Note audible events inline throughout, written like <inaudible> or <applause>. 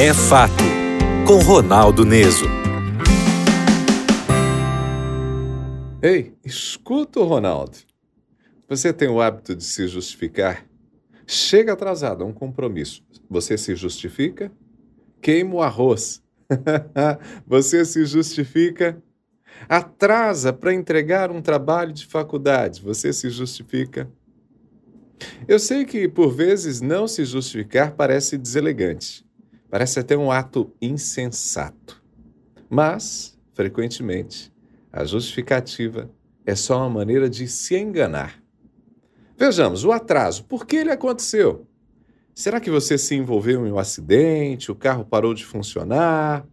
É Fato, com Ronaldo Neso. Ei, escuta o Ronaldo. Você tem o hábito de se justificar? Chega atrasado a um compromisso. Você se justifica? Queima o arroz. <laughs> Você se justifica? Atrasa para entregar um trabalho de faculdade. Você se justifica? Eu sei que, por vezes, não se justificar parece deselegante. Parece até um ato insensato. Mas, frequentemente, a justificativa é só uma maneira de se enganar. Vejamos, o atraso, por que ele aconteceu? Será que você se envolveu em um acidente, o carro parou de funcionar?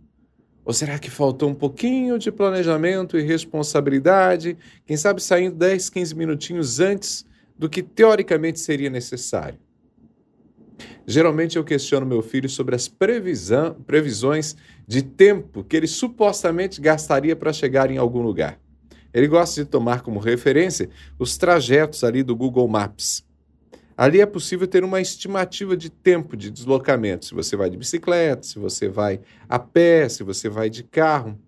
Ou será que faltou um pouquinho de planejamento e responsabilidade? Quem sabe saindo 10, 15 minutinhos antes do que teoricamente seria necessário? Geralmente eu questiono meu filho sobre as previsão, previsões de tempo que ele supostamente gastaria para chegar em algum lugar. Ele gosta de tomar como referência os trajetos ali do Google Maps. Ali é possível ter uma estimativa de tempo de deslocamento, se você vai de bicicleta, se você vai a pé, se você vai de carro.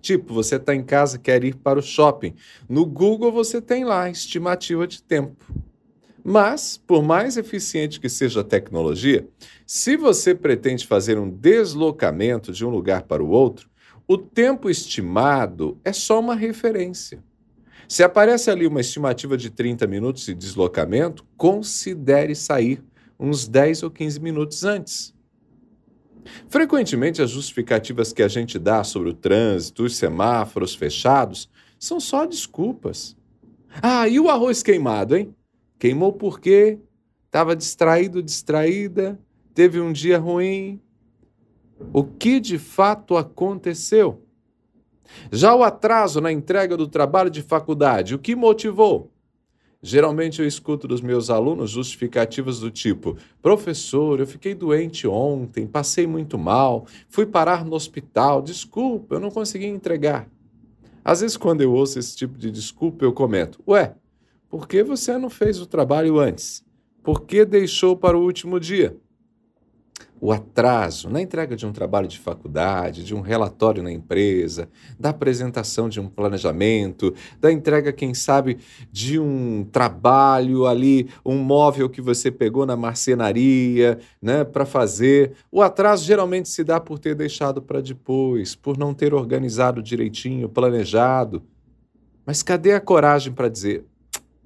Tipo, você está em casa, quer ir para o shopping. No Google você tem lá estimativa de tempo. Mas, por mais eficiente que seja a tecnologia, se você pretende fazer um deslocamento de um lugar para o outro, o tempo estimado é só uma referência. Se aparece ali uma estimativa de 30 minutos de deslocamento, considere sair uns 10 ou 15 minutos antes. Frequentemente, as justificativas que a gente dá sobre o trânsito, os semáforos fechados, são só desculpas. Ah, e o arroz queimado, hein? Queimou porque estava distraído, distraída, teve um dia ruim. O que de fato aconteceu? Já o atraso na entrega do trabalho de faculdade, o que motivou? Geralmente eu escuto dos meus alunos justificativas do tipo: professor, eu fiquei doente ontem, passei muito mal, fui parar no hospital, desculpa, eu não consegui entregar. Às vezes, quando eu ouço esse tipo de desculpa, eu comento: ué, por que você não fez o trabalho antes? Por que deixou para o último dia? O atraso na entrega de um trabalho de faculdade, de um relatório na empresa, da apresentação de um planejamento, da entrega, quem sabe, de um trabalho ali, um móvel que você pegou na marcenaria, né, para fazer. O atraso geralmente se dá por ter deixado para depois, por não ter organizado direitinho, planejado. Mas cadê a coragem para dizer: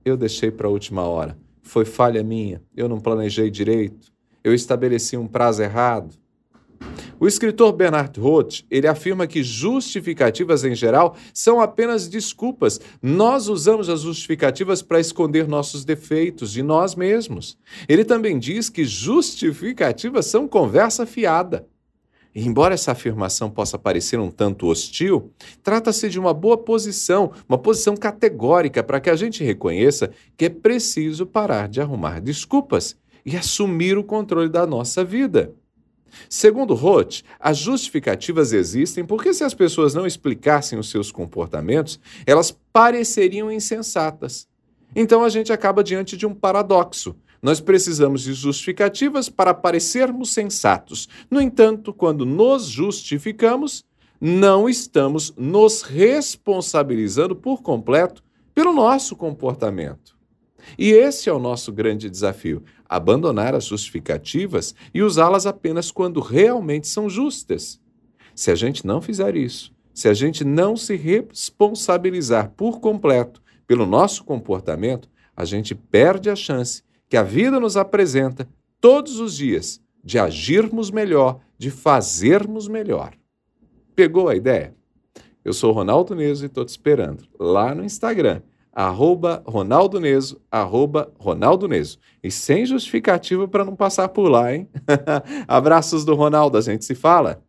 eu deixei para a última hora. Foi falha minha, eu não planejei direito, eu estabeleci um prazo errado. O escritor Bernard Roth, ele afirma que justificativas em geral são apenas desculpas. Nós usamos as justificativas para esconder nossos defeitos de nós mesmos. Ele também diz que justificativas são conversa fiada. Embora essa afirmação possa parecer um tanto hostil, trata-se de uma boa posição, uma posição categórica para que a gente reconheça que é preciso parar de arrumar desculpas e assumir o controle da nossa vida. Segundo Roth, as justificativas existem porque, se as pessoas não explicassem os seus comportamentos, elas pareceriam insensatas. Então a gente acaba diante de um paradoxo. Nós precisamos de justificativas para parecermos sensatos. No entanto, quando nos justificamos, não estamos nos responsabilizando por completo pelo nosso comportamento. E esse é o nosso grande desafio: abandonar as justificativas e usá-las apenas quando realmente são justas. Se a gente não fizer isso, se a gente não se responsabilizar por completo pelo nosso comportamento, a gente perde a chance que a vida nos apresenta todos os dias de agirmos melhor, de fazermos melhor. Pegou a ideia? Eu sou Ronaldo Neso e estou te esperando lá no Instagram, arroba Ronaldo Neso, arroba Ronaldo Neso. E sem justificativa para não passar por lá, hein? <laughs> Abraços do Ronaldo, a gente se fala.